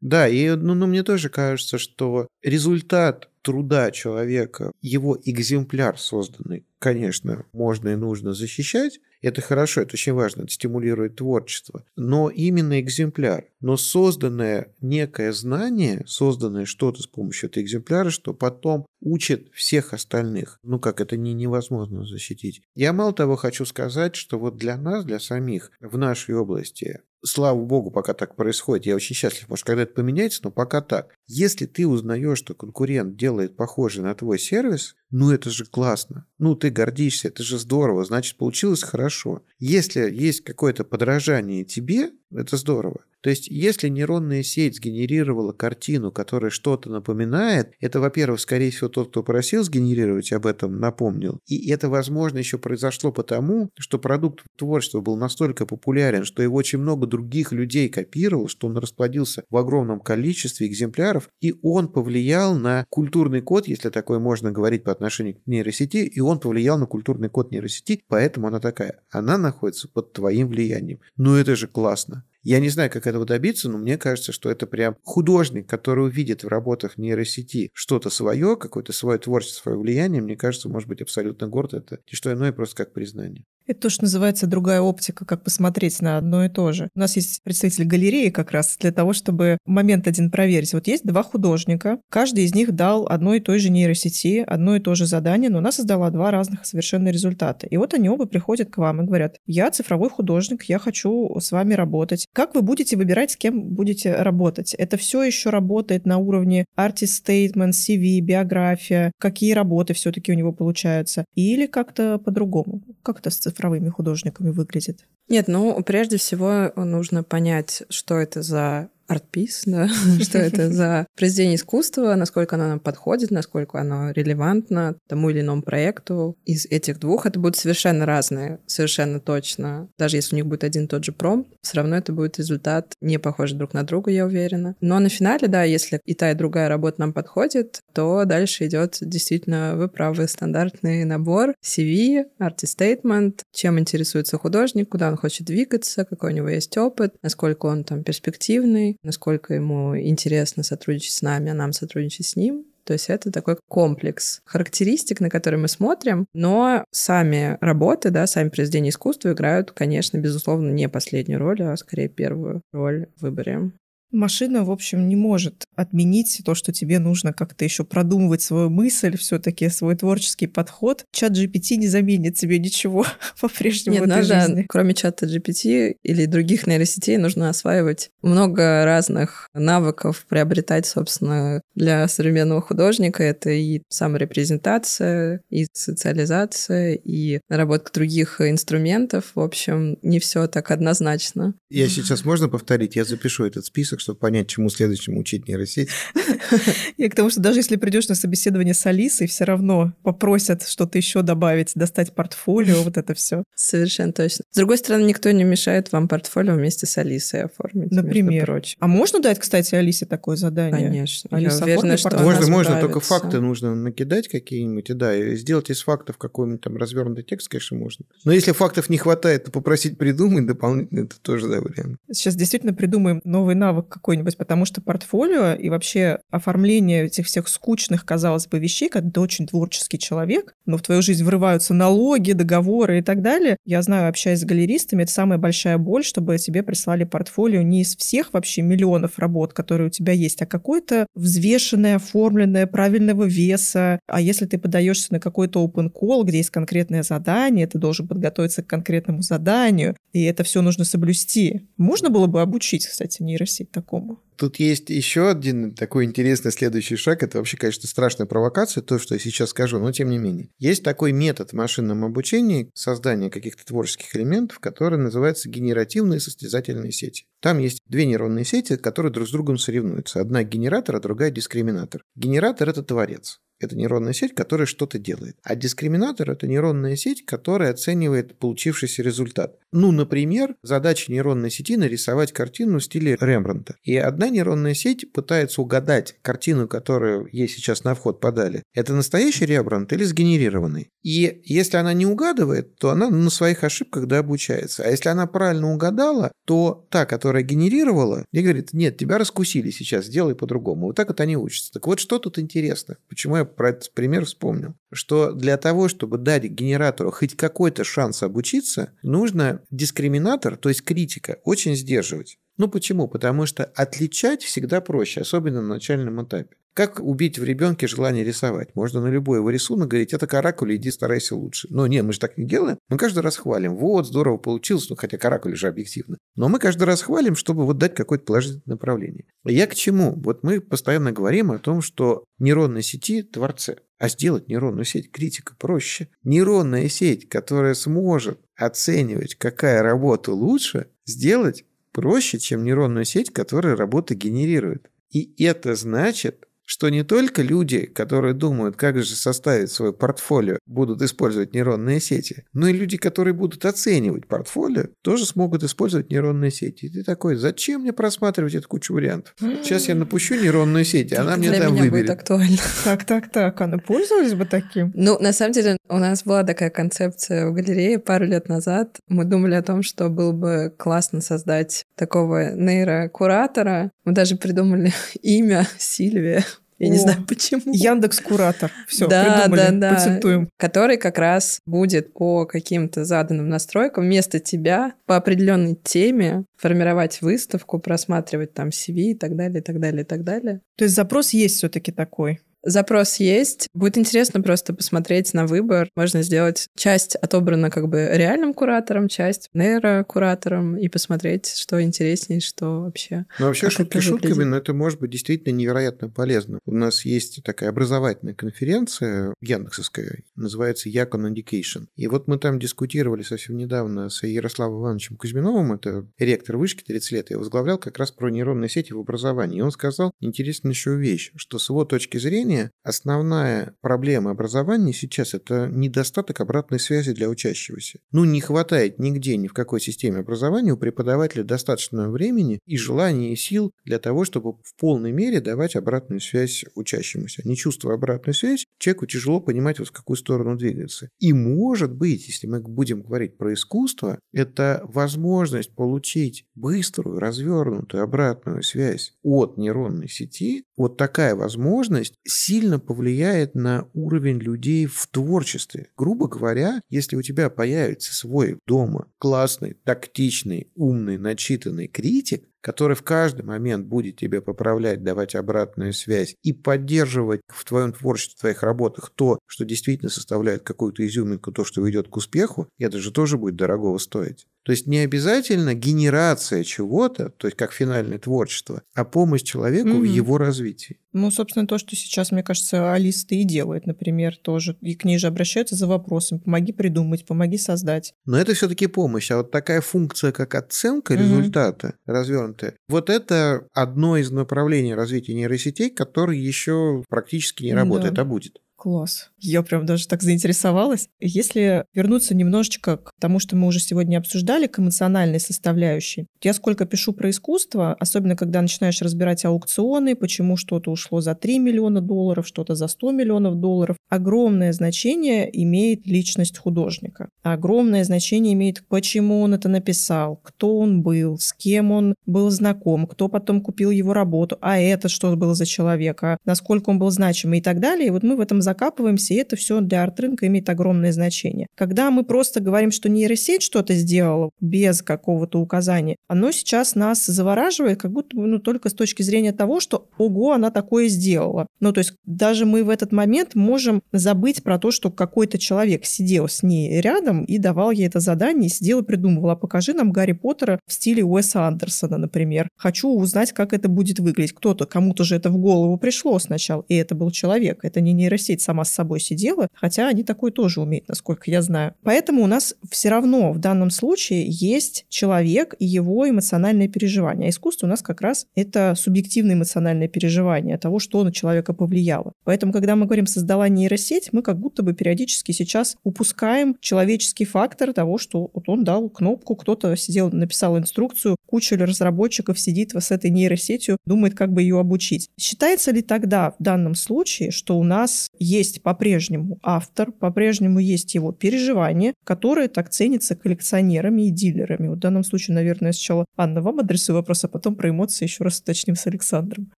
Да, и ну, ну, мне тоже кажется, что результат труда человека, его экземпляр созданный, конечно, можно и нужно защищать. Это хорошо, это очень важно, это стимулирует творчество. Но именно экземпляр. Но созданное некое знание, созданное что-то с помощью этого экземпляра, что потом учит всех остальных. Ну как, это не, невозможно защитить. Я мало того хочу сказать, что вот для нас, для самих в нашей области слава богу, пока так происходит. Я очень счастлив, может, когда это поменяется, но пока так. Если ты узнаешь, что конкурент делает похожий на твой сервис, ну это же классно. Ну ты гордишься, это же здорово, значит, получилось хорошо. Если есть какое-то подражание тебе, это здорово. То есть, если нейронная сеть сгенерировала картину, которая что-то напоминает, это, во-первых, скорее всего, тот, кто просил сгенерировать, об этом напомнил. И это, возможно, еще произошло потому, что продукт творчества был настолько популярен, что его очень много других людей копировал, что он расплодился в огромном количестве экземпляров, и он повлиял на культурный код, если такое можно говорить по отношению к нейросети, и он повлиял на культурный код нейросети, поэтому она такая. Она находится под твоим влиянием. Ну это же классно. Я не знаю, как этого добиться, но мне кажется, что это прям художник, который увидит в работах нейросети что-то свое, какое-то свое творчество, свое влияние, мне кажется, может быть абсолютно горд. Это не что иное, просто как признание. Это то, что называется другая оптика, как посмотреть на одно и то же. У нас есть представитель галереи как раз для того, чтобы момент один проверить. Вот есть два художника, каждый из них дал одной и той же нейросети, одно и то же задание, но она создала два разных совершенно результата. И вот они оба приходят к вам и говорят, я цифровой художник, я хочу с вами работать. Как вы будете выбирать, с кем будете работать? Это все еще работает на уровне artist statement, CV, биография, какие работы все-таки у него получаются, или как-то по-другому? Как это с цифровыми художниками выглядит? Нет, ну, прежде всего нужно понять, что это за арт-пис, да, что это за произведение искусства, насколько оно нам подходит, насколько оно релевантно тому или иному проекту. Из этих двух это будут совершенно разные, совершенно точно. Даже если у них будет один и тот же пром, все равно это будет результат не похожий друг на друга, я уверена. Но на финале, да, если и та, и другая работа нам подходит, то дальше идет действительно, вы правы, стандартный набор CV, artist statement, чем интересуется художник, куда он хочет двигаться, какой у него есть опыт, насколько он там перспективный, насколько ему интересно сотрудничать с нами, а нам сотрудничать с ним. То есть это такой комплекс характеристик, на которые мы смотрим, но сами работы, да, сами произведения искусства играют, конечно, безусловно, не последнюю роль, а скорее первую роль в выборе. Машина, в общем, не может отменить то, что тебе нужно как-то еще продумывать свою мысль, все-таки свой творческий подход. Чат GPT не заменит тебе ничего по-прежнему Нет, в этой надо, жизни. кроме чата GPT или других нейросетей, нужно осваивать много разных навыков, приобретать, собственно, для современного художника. Это и саморепрезентация, и социализация, и наработка других инструментов. В общем, не все так однозначно. Я сейчас можно повторить? Я запишу этот список, чтобы понять, чему следующему учить нейросеть. И к тому, что даже если придешь на собеседование с Алисой, все равно попросят что-то еще добавить, достать портфолио, вот это все. Совершенно точно. С другой стороны, никто не мешает вам портфолио вместе с Алисой оформить, Например. А можно дать, кстати, Алисе такое задание? Конечно. Алиса, Я уверена, что Можно, можно, только факты нужно накидать какие-нибудь, и да, и сделать из фактов какой-нибудь там развернутый текст, конечно, можно. Но если фактов не хватает, то попросить придумать дополнительно, это тоже, да, вариант. Сейчас действительно придумаем новый навык какой-нибудь, потому что портфолио и вообще оформление этих всех скучных, казалось бы, вещей, когда ты очень творческий человек, но в твою жизнь врываются налоги, договоры и так далее. Я знаю, общаясь с галеристами, это самая большая боль, чтобы тебе прислали портфолио не из всех вообще миллионов работ, которые у тебя есть, а какое-то взвешенное, оформленное, правильного веса. А если ты подаешься на какой-то open call, где есть конкретное задание, ты должен подготовиться к конкретному заданию, и это все нужно соблюсти. Можно было бы обучить, кстати, нейросеть такому? Тут есть еще один такой интересный следующий шаг. Это вообще, конечно, страшная провокация, то, что я сейчас скажу, но тем не менее. Есть такой метод в машинном обучении создания каких-то творческих элементов, который называется генеративные состязательные сети. Там есть две нейронные сети, которые друг с другом соревнуются. Одна генератор, а другая дискриминатор. Генератор – это творец это нейронная сеть, которая что-то делает. А дискриминатор – это нейронная сеть, которая оценивает получившийся результат. Ну, например, задача нейронной сети – нарисовать картину в стиле Рембранта. И одна нейронная сеть пытается угадать картину, которую ей сейчас на вход подали. Это настоящий Рембрандт или сгенерированный? И если она не угадывает, то она на своих ошибках дообучается. А если она правильно угадала, то та, которая генерировала, ей говорит, нет, тебя раскусили сейчас, сделай по-другому. Вот так вот они учатся. Так вот, что тут интересно? Почему я про этот пример вспомнил, что для того, чтобы дать генератору хоть какой-то шанс обучиться, нужно дискриминатор, то есть критика, очень сдерживать. Ну почему? Потому что отличать всегда проще, особенно на начальном этапе. Как убить в ребенке желание рисовать? Можно на любой его рисунок говорить, это каракули, иди старайся лучше. Но нет, мы же так не делаем. Мы каждый раз хвалим. Вот, здорово получилось, ну хотя каракули же объективно. Но мы каждый раз хвалим, чтобы вот дать какое-то положительное направление. Я к чему? Вот мы постоянно говорим о том, что нейронные сети – творцы. А сделать нейронную сеть критика проще. Нейронная сеть, которая сможет оценивать, какая работа лучше, сделать проще, чем нейронную сеть, которая работу генерирует. И это значит, что не только люди, которые думают, как же составить свое портфолио, будут использовать нейронные сети, но и люди, которые будут оценивать портфолио, тоже смогут использовать нейронные сети. И ты такой, зачем мне просматривать эту кучу вариантов? Сейчас я напущу нейронную сеть, она мне там меня выберет. будет актуально. Так, так, так, она пользовалась бы таким? Ну, на самом деле, у нас была такая концепция в галерее пару лет назад. Мы думали о том, что было бы классно создать такого нейрокуратора. Мы даже придумали имя Сильвия. Я не знаю почему. Яндекс Куратор. Все, да, придумали, да, да. патентуем. Который как раз будет по каким-то заданным настройкам вместо тебя по определенной теме формировать выставку, просматривать там CV и так далее, и так далее, и так далее. То есть запрос есть все-таки такой. Запрос есть. Будет интересно просто посмотреть на выбор. Можно сделать часть отобрана как бы реальным куратором, часть нейрокуратором и посмотреть, что интереснее, что вообще. Ну, вообще, шутки шутками, выглядит. но это может быть действительно невероятно полезно. У нас есть такая образовательная конференция яндексовская, называется Yakon Education. И вот мы там дискутировали совсем недавно с Ярославом Ивановичем Кузьминовым, это ректор вышки 30 лет, я возглавлял как раз про нейронные сети в образовании. И он сказал интереснейшую вещь, что с его точки зрения основная проблема образования сейчас – это недостаток обратной связи для учащегося. Ну, не хватает нигде, ни в какой системе образования у преподавателя достаточного времени и желания и сил для того, чтобы в полной мере давать обратную связь учащемуся. Не чувствуя обратную связь, человеку тяжело понимать, вот в какую сторону двигаться. И может быть, если мы будем говорить про искусство, это возможность получить быструю, развернутую обратную связь от нейронной сети, вот такая возможность сильно повлияет на уровень людей в творчестве. Грубо говоря, если у тебя появится свой дома классный, тактичный, умный, начитанный критик, который в каждый момент будет тебе поправлять, давать обратную связь и поддерживать в твоем творчестве, в твоих работах то, что действительно составляет какую-то изюминку, то, что ведет к успеху, это же тоже будет дорогого стоить. То есть не обязательно генерация чего-то, то есть как финальное творчество, а помощь человеку Мгм. в его развитии. Ну, собственно, то, что сейчас, мне кажется, Алиса и делает, например, тоже. И к ней же обращаются за вопросом. Помоги придумать, помоги создать. Но это все-таки помощь. А вот такая функция, как оценка Мгм. результата развернутая, вот это одно из направлений развития нейросетей, которое еще практически не работает, а будет. Класс. Я прям даже так заинтересовалась. Если вернуться немножечко к тому, что мы уже сегодня обсуждали, к эмоциональной составляющей. Я сколько пишу про искусство, особенно когда начинаешь разбирать аукционы, почему что-то ушло за 3 миллиона долларов, что-то за 100 миллионов долларов, огромное значение имеет личность художника. Огромное значение имеет, почему он это написал, кто он был, с кем он был знаком, кто потом купил его работу, а это что был за человек, а насколько он был значимый и так далее. И вот мы в этом закапываемся, и это все для арт-рынка имеет огромное значение. Когда мы просто говорим, что нейросеть что-то сделала без какого-то указания, оно сейчас нас завораживает, как будто бы ну, только с точки зрения того, что ого, она такое сделала. Ну, то есть даже мы в этот момент можем забыть про то, что какой-то человек сидел с ней рядом и давал ей это задание, и сидел и придумывал, а покажи нам Гарри Поттера в стиле Уэса Андерсона, например. Хочу узнать, как это будет выглядеть. Кто-то, кому-то же это в голову пришло сначала, и это был человек. Это не нейросеть сама с собой сидела, хотя они такое тоже умеют, насколько я знаю. Поэтому у нас все равно в данном случае есть человек и его эмоциональное переживание. А искусство у нас как раз это субъективное эмоциональное переживание того, что на человека повлияло. Поэтому, когда мы говорим «создала нейросеть», мы как будто бы периодически сейчас упускаем человеческий фактор того, что вот он дал кнопку, кто-то сидел, написал инструкцию, куча разработчиков сидит с этой нейросетью, думает, как бы ее обучить. Считается ли тогда в данном случае, что у нас есть по-прежнему автор, по-прежнему есть его переживания, которые так ценятся коллекционерами и дилерами? В данном случае, наверное, сначала Анна вам адресую вопрос, а потом про эмоции еще раз уточним с Александром.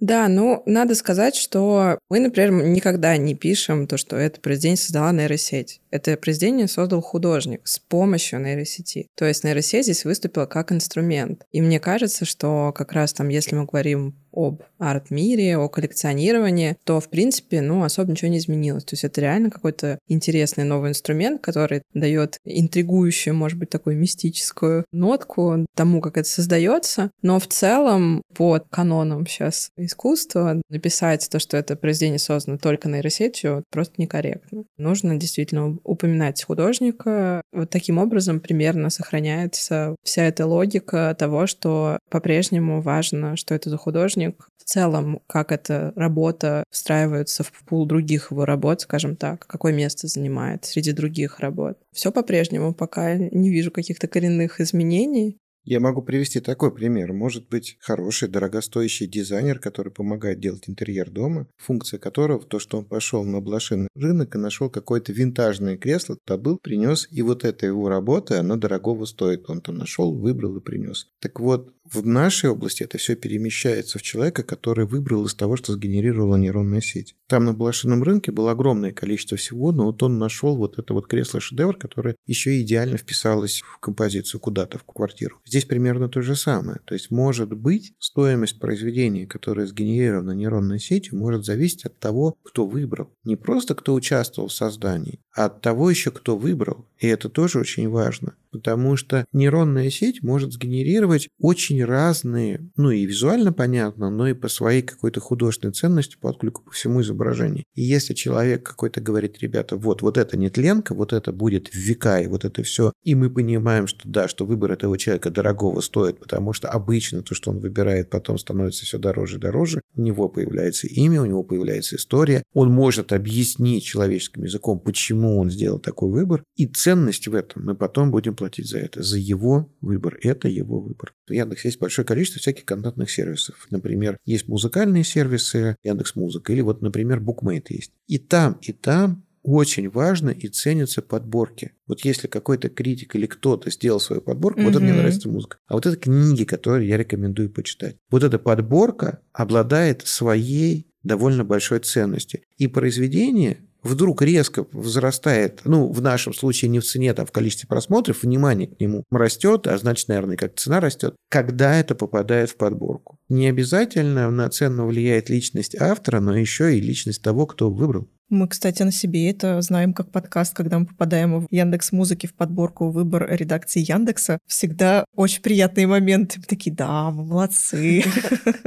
Да, ну, надо сказать, что мы, например, никогда не пишем то, что это произведение создала нейросеть. Это произведение создал художник с помощью нейросети. То есть нейросеть здесь выступила как инструмент. И мне кажется, что как раз там, если мы говорим об арт-мире, о коллекционировании, то, в принципе, ну, особо ничего не изменилось. То есть это реально какой-то интересный новый инструмент, который дает интригующую, может быть, такую мистическую нотку тому, как это создается. Но в целом, по канонам сейчас искусства, написать то, что это произведение создано только нейросетью, просто некорректно. Нужно действительно упоминать художника. Вот таким образом примерно сохраняется вся эта логика того, что по-прежнему важно, что это за художник, художник, в целом, как эта работа встраивается в пул других его работ, скажем так, какое место занимает среди других работ. Все по-прежнему, пока не вижу каких-то коренных изменений. Я могу привести такой пример. Может быть, хороший, дорогостоящий дизайнер, который помогает делать интерьер дома, функция которого то, что он пошел на блошиный рынок и нашел какое-то винтажное кресло, добыл, принес, и вот эта его работа, она дорогого стоит. Он там нашел, выбрал и принес. Так вот, в нашей области это все перемещается в человека, который выбрал из того, что сгенерировала нейронная сеть. Там на блошином рынке было огромное количество всего, но вот он нашел вот это вот кресло-шедевр, которое еще идеально вписалось в композицию куда-то, в квартиру. Здесь примерно то же самое. То есть, может быть, стоимость произведения, которое сгенерировано нейронной сетью, может зависеть от того, кто выбрал. Не просто кто участвовал в создании, а от того еще, кто выбрал. И это тоже очень важно потому что нейронная сеть может сгенерировать очень разные, ну и визуально понятно, но и по своей какой-то художественной ценности по отклику по всему изображению. И если человек какой-то говорит, ребята, вот, вот это нетленка, вот это будет в века, и вот это все, и мы понимаем, что да, что выбор этого человека дорогого стоит, потому что обычно то, что он выбирает, потом становится все дороже и дороже, у него появляется имя, у него появляется история, он может объяснить человеческим языком, почему он сделал такой выбор, и ценность в этом мы потом будем платить за это, за его выбор. Это его выбор. В Яндексе есть большое количество всяких контентных сервисов. Например, есть музыкальные сервисы, Яндекс Музыка, или вот, например, Букмейт есть. И там, и там очень важно и ценятся подборки. Вот если какой-то критик или кто-то сделал свою подборку, mm-hmm. вот это мне нравится музыка. А вот это книги, которые я рекомендую почитать. Вот эта подборка обладает своей довольно большой ценностью. И произведение вдруг резко возрастает, ну, в нашем случае не в цене, а в количестве просмотров, внимание к нему растет, а значит, наверное, как цена растет, когда это попадает в подборку. Не обязательно на цену влияет личность автора, но еще и личность того, кто выбрал. Мы, кстати, на себе это знаем как подкаст, когда мы попадаем в Яндекс Музыки в подборку выбор редакции Яндекса. Всегда очень приятные моменты. Мы такие, да, мы молодцы.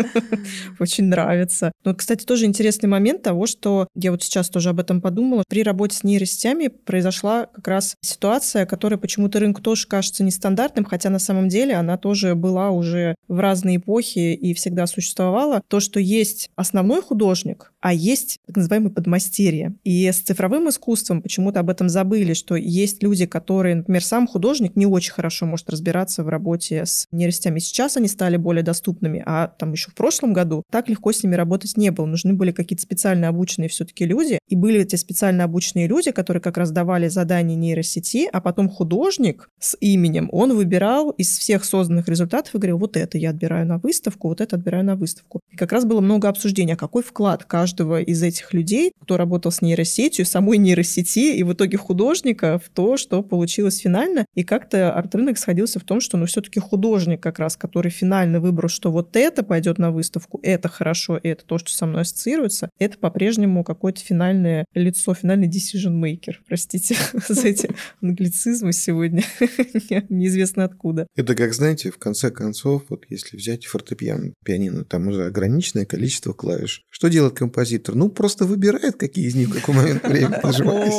Очень нравится. Ну, кстати, тоже интересный момент того, что я вот сейчас тоже об этом подумала. При работе с нейросетями произошла как раз ситуация, которая почему-то рынку тоже кажется нестандартным, хотя на самом деле она тоже была уже в разные эпохи и всегда существовала. То, что есть основной художник, а есть так называемый подмастерье. И с цифровым искусством почему-то об этом забыли, что есть люди, которые, например, сам художник не очень хорошо может разбираться в работе с нейросетями. Сейчас они стали более доступными, а там еще в прошлом году так легко с ними работать не было. Нужны были какие-то специально обученные все-таки люди. И были эти специально обученные люди, которые как раз давали задания нейросети, а потом художник с именем, он выбирал из всех созданных результатов и говорил, вот это я отбираю на выставку, вот это отбираю на выставку. И как раз было много обсуждений, а какой вклад каждого из этих людей, кто работает работал с нейросетью, самой нейросети, и в итоге художника в то, что получилось финально. И как-то арт-рынок сходился в том, что ну все-таки художник как раз, который финально выбрал, что вот это пойдет на выставку, это хорошо, и это то, что со мной ассоциируется, это по-прежнему какое-то финальное лицо, финальный decision maker. Простите за эти англицизмы сегодня. Неизвестно откуда. Это как, знаете, в конце концов, вот если взять фортепиано, пианино, там уже ограниченное количество клавиш. Что делает композитор? Ну, просто выбирает, какие из них в какой момент времени нажимать.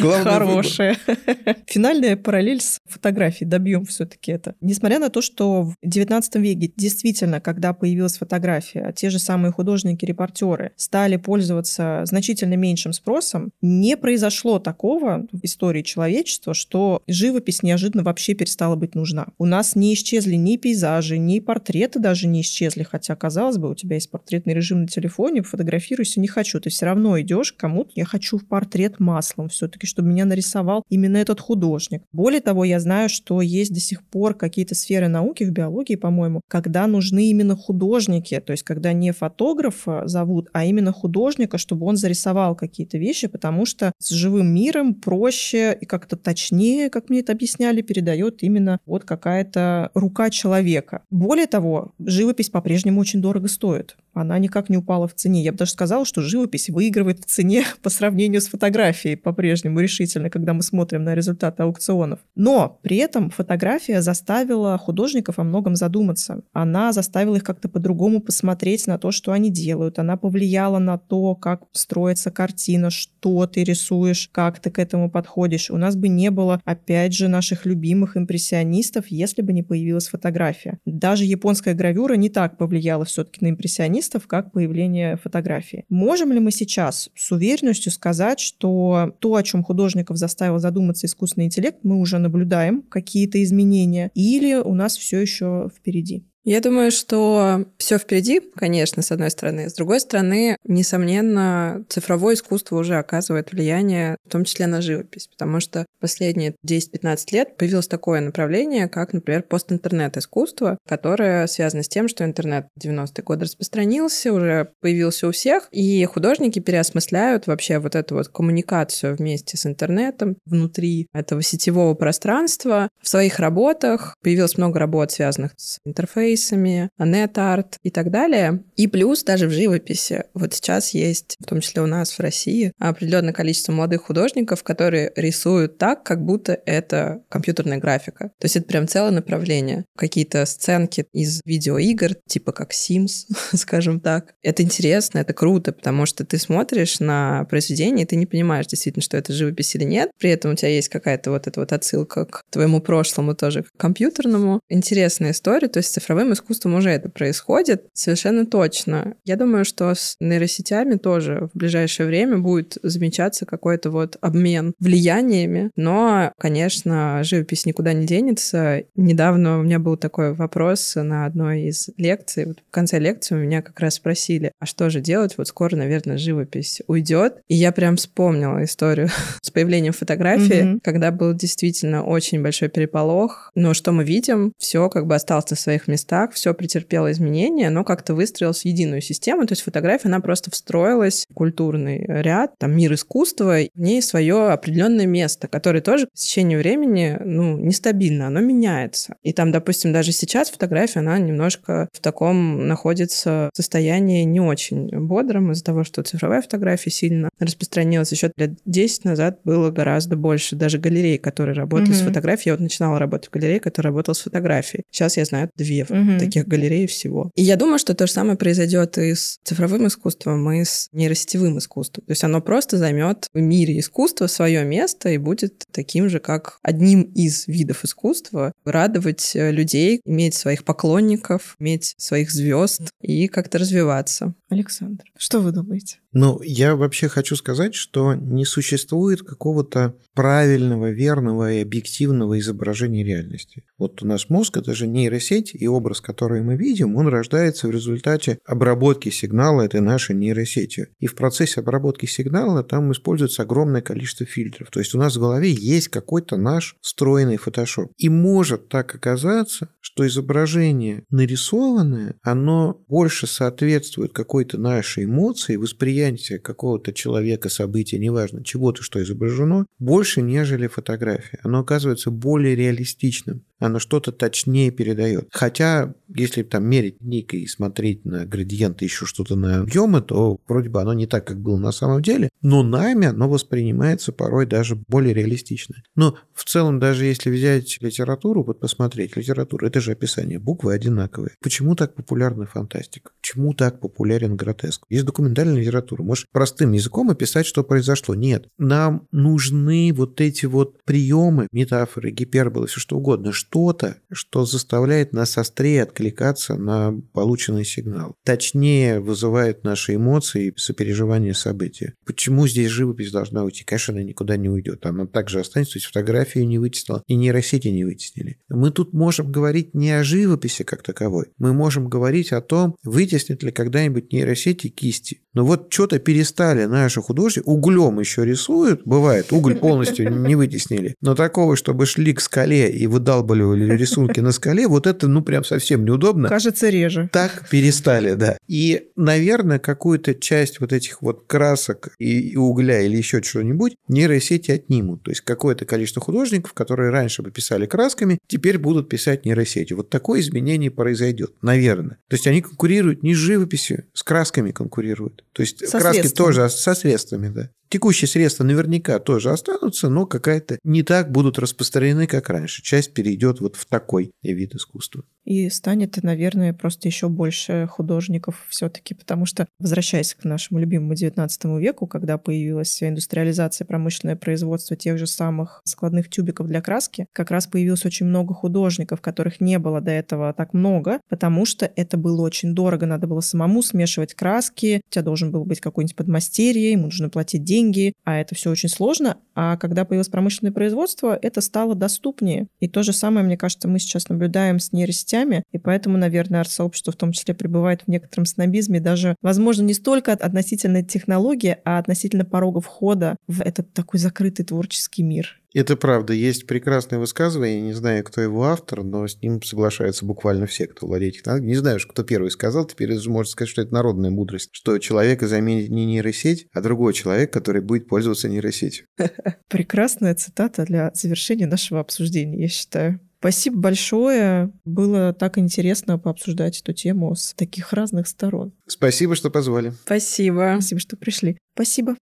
Хорошая. Финальная параллель с фотографией. Добьем все-таки это. Несмотря на то, что в 19 веке действительно, когда появилась фотография, те же самые художники-репортеры стали пользоваться значительно меньшим спросом, не произошло такого в истории человечества, что живопись неожиданно вообще перестала быть нужна. У нас не исчезли ни пейзажи, ни портреты даже не исчезли, хотя, казалось бы, у тебя есть портретный режим на телефоне, фотографируйся, не хочу. Ты все равно идешь к кому-то, я хочу в портрет маслом все-таки, чтобы меня нарисовал именно этот художник. Более того, я знаю, что есть до сих пор какие-то сферы науки в биологии, по-моему, когда нужны именно художники, то есть когда не фотографа зовут, а именно художника, чтобы он зарисовал какие-то вещи, потому что с живым миром проще и как-то точнее, как мне это объясняли, передает именно вот какая-то рука человека. Более того, живопись по-прежнему очень дорого стоит она никак не упала в цене. Я бы даже сказала, что живопись выигрывает в цене по сравнению с фотографией по-прежнему решительно, когда мы смотрим на результаты аукционов. Но при этом фотография заставила художников о многом задуматься. Она заставила их как-то по-другому посмотреть на то, что они делают. Она повлияла на то, как строится картина, что ты рисуешь, как ты к этому подходишь. У нас бы не было, опять же, наших любимых импрессионистов, если бы не появилась фотография. Даже японская гравюра не так повлияла все-таки на импрессионистов, журналистов как появление фотографии. Можем ли мы сейчас с уверенностью сказать, что то, о чем художников заставил задуматься искусственный интеллект, мы уже наблюдаем какие-то изменения, или у нас все еще впереди? Я думаю, что все впереди, конечно, с одной стороны. С другой стороны, несомненно, цифровое искусство уже оказывает влияние, в том числе на живопись, потому что последние 10-15 лет появилось такое направление, как, например, постинтернет-искусство, которое связано с тем, что интернет в 90-е годы распространился, уже появился у всех, и художники переосмысляют вообще вот эту вот коммуникацию вместе с интернетом внутри этого сетевого пространства. В своих работах появилось много работ, связанных с интерфейсом, интерфейсами, нет-арт и так далее. И плюс даже в живописи. Вот сейчас есть, в том числе у нас в России, определенное количество молодых художников, которые рисуют так, как будто это компьютерная графика. То есть это прям целое направление. Какие-то сценки из видеоигр, типа как Sims, скажем так. Это интересно, это круто, потому что ты смотришь на произведение, и ты не понимаешь действительно, что это живопись или нет. При этом у тебя есть какая-то вот эта вот отсылка к твоему прошлому тоже, компьютерному. Интересная история, то есть цифровым цифровым искусством уже это происходит совершенно точно. Я думаю, что с нейросетями тоже в ближайшее время будет замечаться какой-то вот обмен влияниями, но, конечно, живопись никуда не денется. Недавно у меня был такой вопрос на одной из лекций. Вот в конце лекции у меня как раз спросили, а что же делать? Вот скоро, наверное, живопись уйдет. И я прям вспомнила историю с появлением фотографии, mm-hmm. когда был действительно очень большой переполох. Но что мы видим? Все как бы осталось на своих местах так, все претерпело изменения, но как-то выстроилась в единую систему. То есть фотография, она просто встроилась в культурный ряд, там мир искусства, в ней свое определенное место, которое тоже в течение времени, ну, нестабильно, оно меняется. И там, допустим, даже сейчас фотография, она немножко в таком находится состоянии не очень бодром из-за того, что цифровая фотография сильно распространилась. Еще лет 10 назад было гораздо больше даже галерей, которые работали mm-hmm. с фотографией. Я вот начинала работать в галерее, которая работала с фотографией. Сейчас я знаю две mm-hmm угу. таких галерей всего. И я думаю, что то же самое произойдет и с цифровым искусством, и с нейросетевым искусством. То есть оно просто займет в мире искусства свое место и будет таким же, как одним из видов искусства, радовать э, людей, иметь своих поклонников, иметь своих звезд и как-то развиваться. Александр, что вы думаете? Ну, я вообще хочу сказать, что не существует какого-то правильного, верного и объективного изображения реальности. Вот у нас мозг — это же нейросеть, и образ, который мы видим, он рождается в результате обработки сигнала этой нашей нейросети. И в процессе обработки сигнала там используется огромное количество фильтров. То есть у нас в голове есть какой-то наш встроенный фотошоп. И может так оказаться, что изображение нарисованное, оно больше соответствует какой-то нашей эмоции, восприятию варианте какого-то человека, события, неважно, чего-то, что изображено, больше, нежели фотография. Оно оказывается более реалистичным оно что-то точнее передает. Хотя, если там мерить никой и смотреть на градиенты, еще что-то на объемы, то вроде бы оно не так, как было на самом деле, но нами оно воспринимается порой даже более реалистично. Но в целом, даже если взять литературу, вот посмотреть, литературу, это же описание, буквы одинаковые. Почему так популярна фантастика? Почему так популярен гротеск? Есть документальная литература. Можешь простым языком описать, что произошло. Нет. Нам нужны вот эти вот приемы, метафоры, гиперболы, все что угодно, что-то, что заставляет нас острее откликаться на полученный сигнал. Точнее вызывает наши эмоции и сопереживание события. Почему здесь живопись должна уйти? Конечно, она никуда не уйдет. Она также останется, то есть фотографию не вытеснила, и нейросети не вытеснили. Мы тут можем говорить не о живописи как таковой. Мы можем говорить о том, вытеснит ли когда-нибудь нейросети кисти. Но вот что-то перестали наши художники, углем еще рисуют, бывает, уголь полностью не вытеснили, но такого, чтобы шли к скале и выдалбливали рисунки на скале, вот это, ну, прям совсем неудобно. Кажется, реже. Так перестали, да. И, наверное, какую-то часть вот этих вот красок и, и угля или еще что-нибудь нейросети отнимут. То есть какое-то количество художников, которые раньше бы писали красками, теперь будут писать нейросети. Вот такое изменение произойдет, наверное. То есть они конкурируют не с живописью, с красками конкурируют. То есть со краски средствами. тоже со средствами, да. Текущие средства наверняка тоже останутся, но какая-то не так будут распространены, как раньше. Часть перейдет вот в такой вид искусства. И станет, наверное, просто еще больше художников все-таки, потому что, возвращаясь к нашему любимому XIX веку, когда появилась индустриализация, промышленное производство тех же самых складных тюбиков для краски, как раз появилось очень много художников, которых не было до этого так много, потому что это было очень дорого, надо было самому смешивать краски, у тебя должен был быть какой-нибудь подмастерье, ему нужно платить деньги, а это все очень сложно. А когда появилось промышленное производство, это стало доступнее. И то же самое, мне кажется, мы сейчас наблюдаем с нейросетями, и поэтому, наверное, арт-сообщество в том числе пребывает в некотором снобизме, даже, возможно, не столько относительно технологии, а относительно порога входа в этот такой закрытый творческий мир. Это правда. Есть прекрасное высказывание, не знаю, кто его автор, но с ним соглашаются буквально все, кто владеет технологией. Не знаю, кто первый сказал, теперь можно сказать, что это народная мудрость, что человека заменит не нейросеть, а другой человек, который будет пользоваться нейросетью. Прекрасная цитата для завершения нашего обсуждения, я считаю. Спасибо большое. Было так интересно пообсуждать эту тему с таких разных сторон. Спасибо, что позвали. Спасибо. Спасибо, что пришли. Спасибо.